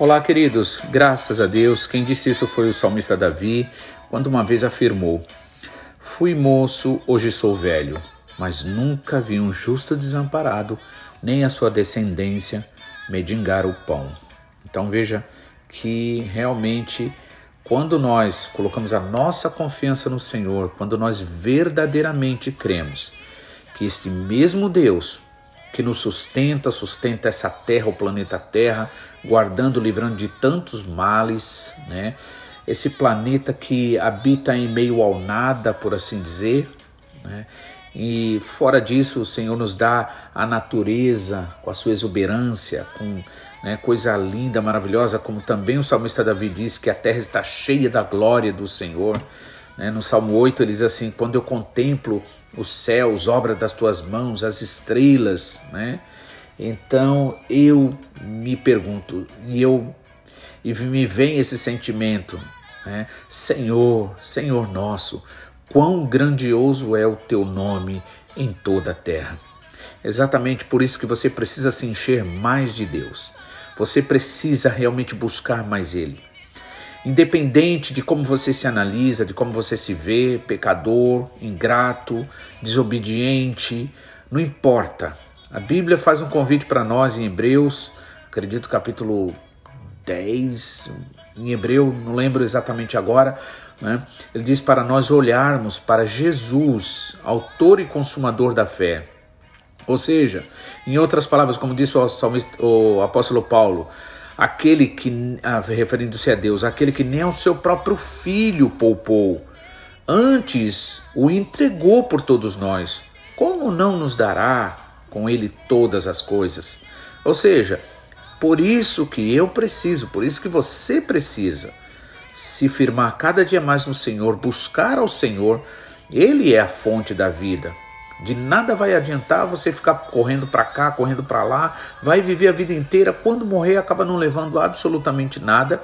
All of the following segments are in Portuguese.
Olá, queridos. Graças a Deus, quem disse isso foi o salmista Davi, quando uma vez afirmou: Fui moço, hoje sou velho, mas nunca vi um justo desamparado, nem a sua descendência medingar o pão. Então veja que realmente quando nós colocamos a nossa confiança no Senhor, quando nós verdadeiramente cremos que este mesmo Deus que nos sustenta, sustenta essa terra, o planeta Terra, guardando, livrando de tantos males, né? Esse planeta que habita em meio ao nada, por assim dizer, né? E fora disso, o Senhor nos dá a natureza com a sua exuberância, com né, coisa linda, maravilhosa, como também o salmista Davi diz que a terra está cheia da glória do Senhor. Né? No Salmo 8 ele diz assim: Quando eu contemplo os céus, obra das tuas mãos, as estrelas, né? Então eu me pergunto e eu e me vem esse sentimento, né? Senhor, Senhor nosso, quão grandioso é o teu nome em toda a terra. Exatamente por isso que você precisa se encher mais de Deus. Você precisa realmente buscar mais Ele. Independente de como você se analisa, de como você se vê, pecador, ingrato, desobediente, não importa. A Bíblia faz um convite para nós em Hebreus, acredito capítulo 10, em Hebreu, não lembro exatamente agora, né? ele diz para nós olharmos para Jesus, autor e consumador da fé. Ou seja, em outras palavras, como disse o, o apóstolo Paulo, aquele que, ah, referindo-se a Deus, aquele que nem ao seu próprio filho poupou, antes o entregou por todos nós, como não nos dará com ele todas as coisas? Ou seja, por isso que eu preciso, por isso que você precisa se firmar cada dia mais no Senhor, buscar ao Senhor, ele é a fonte da vida. De nada vai adiantar você ficar correndo para cá, correndo para lá, vai viver a vida inteira, quando morrer acaba não levando absolutamente nada.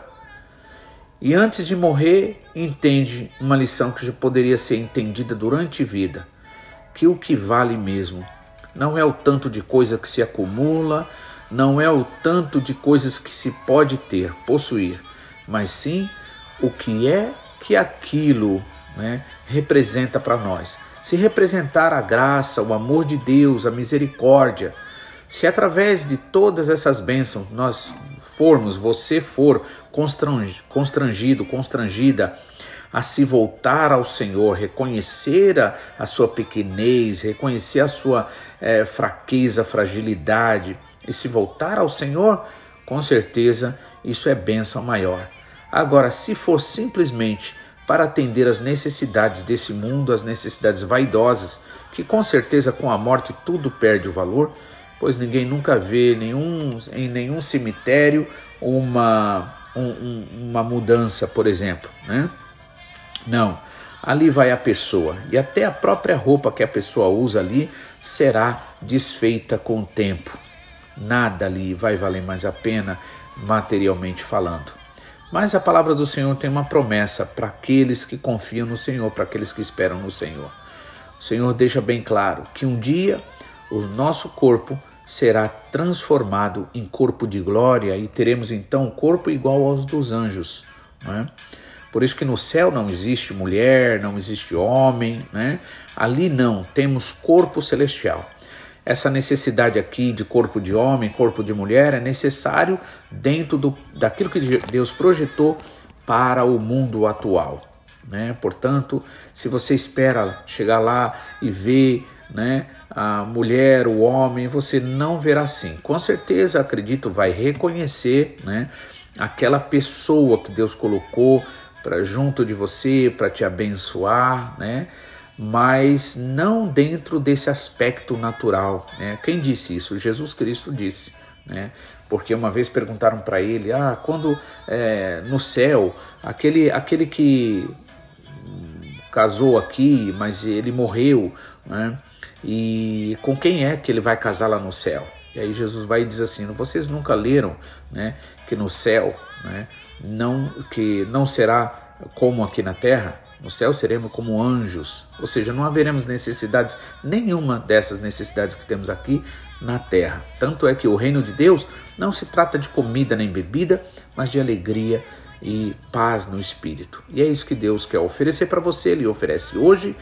E antes de morrer, entende uma lição que já poderia ser entendida durante vida, que o que vale mesmo não é o tanto de coisa que se acumula, não é o tanto de coisas que se pode ter, possuir, mas sim o que é que aquilo né, representa para nós se representar a graça, o amor de Deus, a misericórdia, se através de todas essas bênçãos nós formos, você for constrangido, constrangida a se voltar ao Senhor, reconhecer a, a sua pequenez, reconhecer a sua é, fraqueza, fragilidade e se voltar ao Senhor, com certeza isso é bênção maior. Agora, se for simplesmente para atender às necessidades desse mundo, as necessidades vaidosas, que com certeza com a morte tudo perde o valor, pois ninguém nunca vê nenhum, em nenhum cemitério uma, um, uma mudança, por exemplo. Né? Não, ali vai a pessoa e até a própria roupa que a pessoa usa ali será desfeita com o tempo. Nada ali vai valer mais a pena materialmente falando. Mas a palavra do Senhor tem uma promessa para aqueles que confiam no Senhor, para aqueles que esperam no Senhor. O Senhor deixa bem claro que um dia o nosso corpo será transformado em corpo de glória e teremos então um corpo igual aos dos anjos. Né? Por isso que no céu não existe mulher, não existe homem, né? ali não, temos corpo celestial. Essa necessidade aqui de corpo de homem, corpo de mulher, é necessário dentro do, daquilo que Deus projetou para o mundo atual. Né? Portanto, se você espera chegar lá e ver né, a mulher, o homem, você não verá assim. Com certeza, acredito, vai reconhecer né, aquela pessoa que Deus colocou para junto de você, para te abençoar, né? Mas não dentro desse aspecto natural. Né? Quem disse isso? Jesus Cristo disse. Né? Porque uma vez perguntaram para ele: ah, quando é, no céu, aquele, aquele que casou aqui, mas ele morreu, né? e com quem é que ele vai casar lá no céu? E aí Jesus vai e diz assim: vocês nunca leram né, que no céu né, não, que não será como aqui na terra? No céu seremos como anjos, ou seja, não haveremos necessidades, nenhuma dessas necessidades que temos aqui na terra. Tanto é que o reino de Deus não se trata de comida nem bebida, mas de alegria e paz no espírito. E é isso que Deus quer oferecer para você, Ele oferece hoje.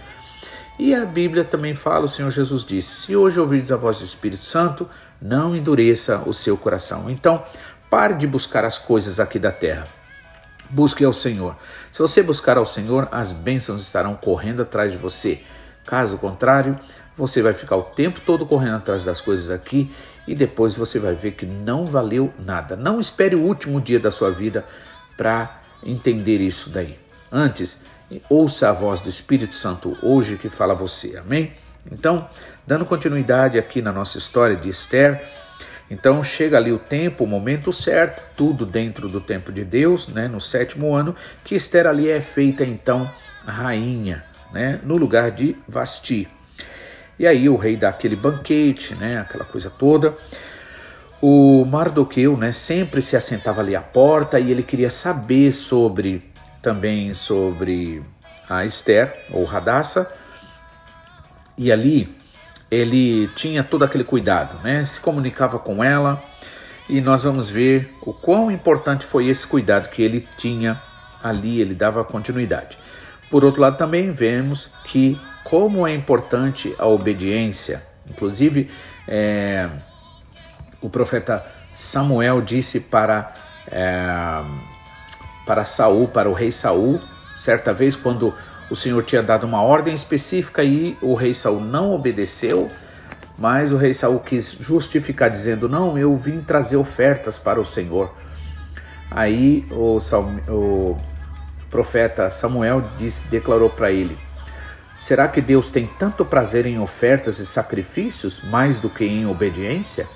E a Bíblia também fala, o Senhor Jesus disse: Se hoje ouvirdes a voz do Espírito Santo, não endureça o seu coração. Então, pare de buscar as coisas aqui da terra Busque ao Senhor. Se você buscar ao Senhor, as bênçãos estarão correndo atrás de você. Caso contrário, você vai ficar o tempo todo correndo atrás das coisas aqui e depois você vai ver que não valeu nada. Não espere o último dia da sua vida para entender isso daí. Antes, ouça a voz do Espírito Santo hoje que fala a você. Amém? Então, dando continuidade aqui na nossa história de Esther, então chega ali o tempo, o momento certo, tudo dentro do tempo de Deus, né, no sétimo ano, que Esther ali é feita então rainha, né, no lugar de Vasti. E aí o rei dá aquele banquete, né, aquela coisa toda. O Mardoqueu, né, sempre se assentava ali à porta e ele queria saber sobre também sobre a Esther ou Radassa. E ali ele tinha todo aquele cuidado, né? Se comunicava com ela e nós vamos ver o quão importante foi esse cuidado que ele tinha ali, ele dava continuidade. Por outro lado, também vemos que como é importante a obediência. Inclusive, é, o profeta Samuel disse para é, para Saul, para o rei Saul, certa vez quando o Senhor tinha dado uma ordem específica e o rei Saul não obedeceu, mas o rei Saul quis justificar dizendo: "Não, eu vim trazer ofertas para o Senhor". Aí o, o profeta Samuel disse, declarou para ele: Será que Deus tem tanto prazer em ofertas e sacrifícios mais do que em obediência?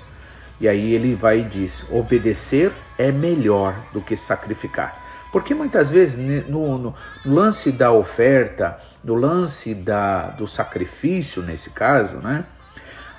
E aí ele vai e diz: obedecer é melhor do que sacrificar. Porque muitas vezes no, no lance da oferta, no lance da, do sacrifício, nesse caso, né?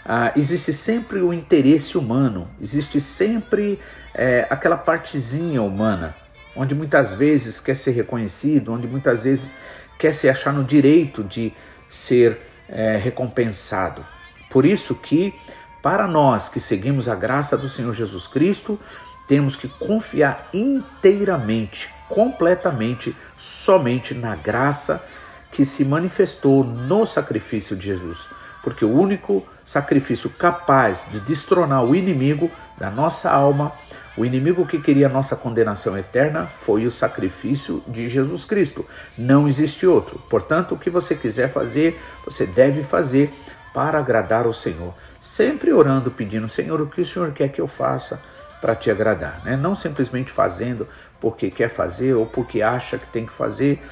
Ah, existe sempre o interesse humano, existe sempre é, aquela partezinha humana, onde muitas vezes quer ser reconhecido, onde muitas vezes quer se achar no direito de ser é, recompensado. Por isso que, para nós que seguimos a graça do Senhor Jesus Cristo, temos que confiar inteiramente, completamente, somente na graça que se manifestou no sacrifício de Jesus. Porque o único sacrifício capaz de destronar o inimigo da nossa alma, o inimigo que queria nossa condenação eterna, foi o sacrifício de Jesus Cristo. Não existe outro. Portanto, o que você quiser fazer, você deve fazer para agradar o Senhor. Sempre orando, pedindo, Senhor, o que o Senhor quer que eu faça? para te agradar, né? não simplesmente fazendo porque quer fazer ou porque acha que tem que fazer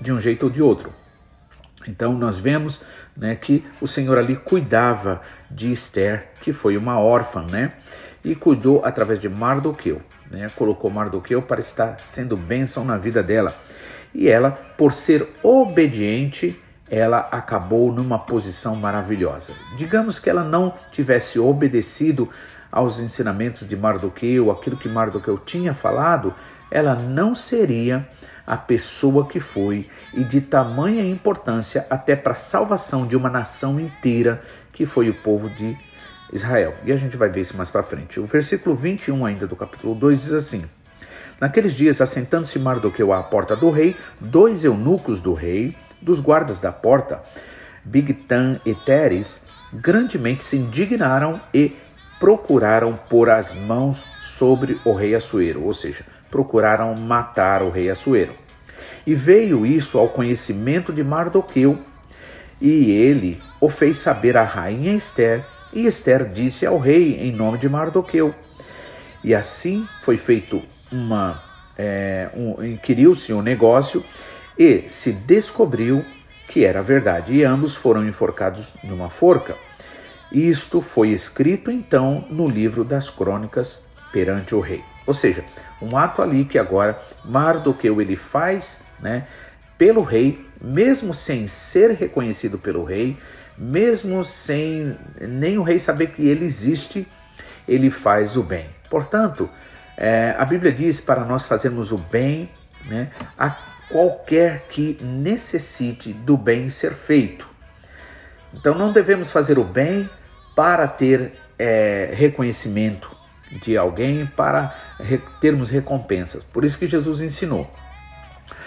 de um jeito ou de outro. Então nós vemos né, que o Senhor ali cuidava de Esther, que foi uma órfã, né? E cuidou através de Mardoqueu, né? Colocou Mardoqueu para estar sendo bênção na vida dela. E ela, por ser obediente, ela acabou numa posição maravilhosa. Digamos que ela não tivesse obedecido aos ensinamentos de Mardoqueu, aquilo que Mardoqueu tinha falado, ela não seria a pessoa que foi e de tamanha importância até para a salvação de uma nação inteira que foi o povo de Israel. E a gente vai ver isso mais para frente. O versículo 21 ainda do capítulo 2 diz assim: Naqueles dias, assentando-se Mardoqueu à porta do rei, dois eunucos do rei, dos guardas da porta, Bigtan e Teres, grandemente se indignaram e procuraram pôr as mãos sobre o rei Assuero, ou seja, procuraram matar o rei Assuero. E veio isso ao conhecimento de Mardoqueu, e ele o fez saber à rainha Esther, e Esther disse ao rei em nome de Mardoqueu. E assim foi feito uma. É, um, inquiriu-se um negócio e se descobriu que era verdade, e ambos foram enforcados numa forca. Isto foi escrito então no livro das crônicas perante o rei. Ou seja, um ato ali que agora Mardoqueu ele faz, né, pelo rei, mesmo sem ser reconhecido pelo rei, mesmo sem nem o rei saber que ele existe, ele faz o bem. Portanto, é, a Bíblia diz para nós fazermos o bem, né, a, qualquer que necessite do bem ser feito. Então não devemos fazer o bem para ter é, reconhecimento de alguém, para termos recompensas. Por isso que Jesus ensinou.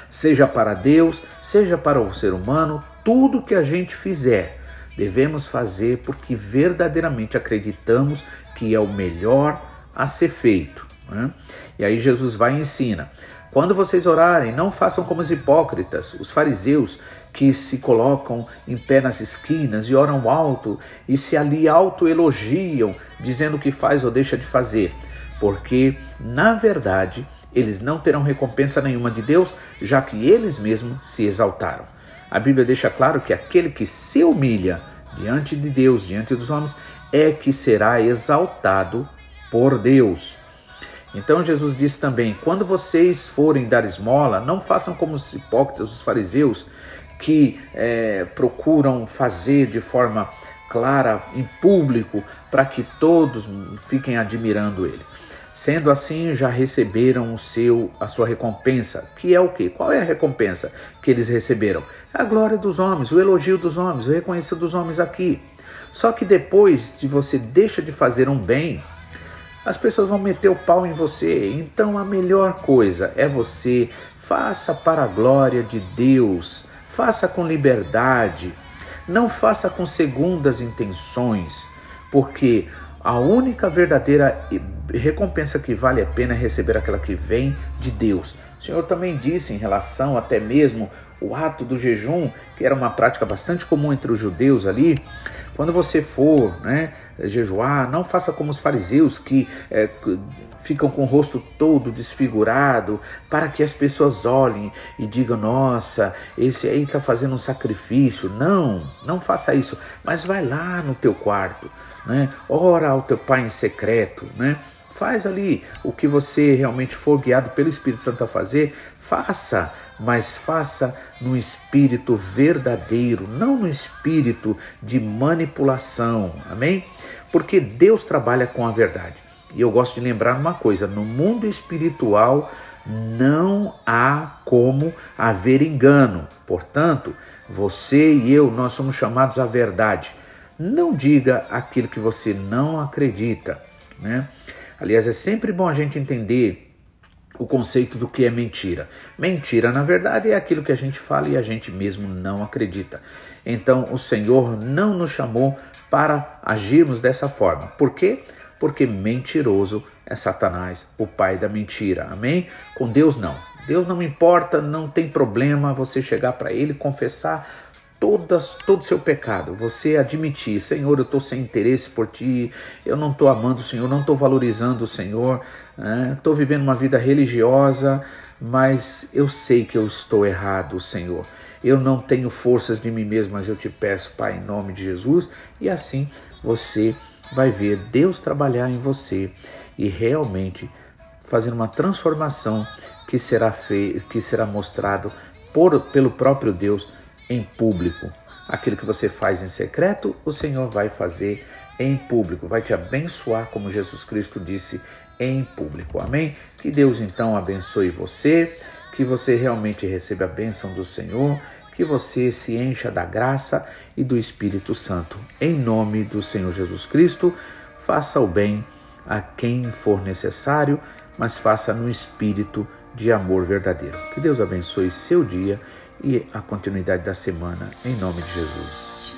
Seja para Deus, seja para o ser humano, tudo que a gente fizer, devemos fazer porque verdadeiramente acreditamos que é o melhor a ser feito. Né? E aí Jesus vai e ensina: quando vocês orarem, não façam como os hipócritas, os fariseus, que se colocam em pé nas esquinas e oram alto e se ali autoelogiam, dizendo o que faz ou deixa de fazer, porque, na verdade, eles não terão recompensa nenhuma de Deus, já que eles mesmos se exaltaram. A Bíblia deixa claro que aquele que se humilha diante de Deus, diante dos homens, é que será exaltado por Deus. Então Jesus disse também: quando vocês forem dar esmola, não façam como os hipócritas, os fariseus, que é, procuram fazer de forma clara, em público, para que todos fiquem admirando ele. Sendo assim, já receberam o seu a sua recompensa, que é o quê? Qual é a recompensa que eles receberam? A glória dos homens, o elogio dos homens, o reconhecimento dos homens aqui. Só que depois de você deixa de fazer um bem, as pessoas vão meter o pau em você. Então a melhor coisa é você faça para a glória de Deus, faça com liberdade, não faça com segundas intenções, porque a única verdadeira recompensa que vale a pena é receber aquela que vem de Deus. O Senhor também disse em relação até mesmo o ato do jejum, que era uma prática bastante comum entre os judeus ali, quando você for né, jejuar, não faça como os fariseus que é, ficam com o rosto todo desfigurado para que as pessoas olhem e digam: Nossa, esse aí está fazendo um sacrifício. Não, não faça isso, mas vai lá no teu quarto, né? ora ao teu pai em secreto, né? Faz ali o que você realmente for guiado pelo Espírito Santo a fazer, Faça, mas faça no espírito verdadeiro, não no espírito de manipulação. Amém? Porque Deus trabalha com a verdade. E eu gosto de lembrar uma coisa: no mundo espiritual não há como haver engano. Portanto, você e eu, nós somos chamados à verdade. Não diga aquilo que você não acredita, né? Aliás, é sempre bom a gente entender o conceito do que é mentira. Mentira, na verdade, é aquilo que a gente fala e a gente mesmo não acredita. Então, o Senhor não nos chamou para agirmos dessa forma. Por quê? Porque mentiroso é Satanás, o pai da mentira. Amém? Com Deus não. Deus não importa, não tem problema você chegar para ele confessar todas, todo seu pecado, você admitir, Senhor, eu estou sem interesse por ti, eu não estou amando o Senhor, não estou valorizando o Senhor, estou né? vivendo uma vida religiosa, mas eu sei que eu estou errado, Senhor. Eu não tenho forças de mim mesmo, mas eu te peço, Pai, em nome de Jesus, e assim você vai ver Deus trabalhar em você e realmente fazer uma transformação que será feita, que será mostrado por, pelo próprio Deus em público. Aquilo que você faz em secreto, o Senhor vai fazer em público, vai te abençoar, como Jesus Cristo disse, em público. Amém? Que Deus então abençoe você, que você realmente receba a bênção do Senhor, que você se encha da graça e do Espírito Santo. Em nome do Senhor Jesus Cristo, faça o bem a quem for necessário, mas faça no espírito de amor verdadeiro. Que Deus abençoe seu dia e a continuidade da semana, em nome de Jesus.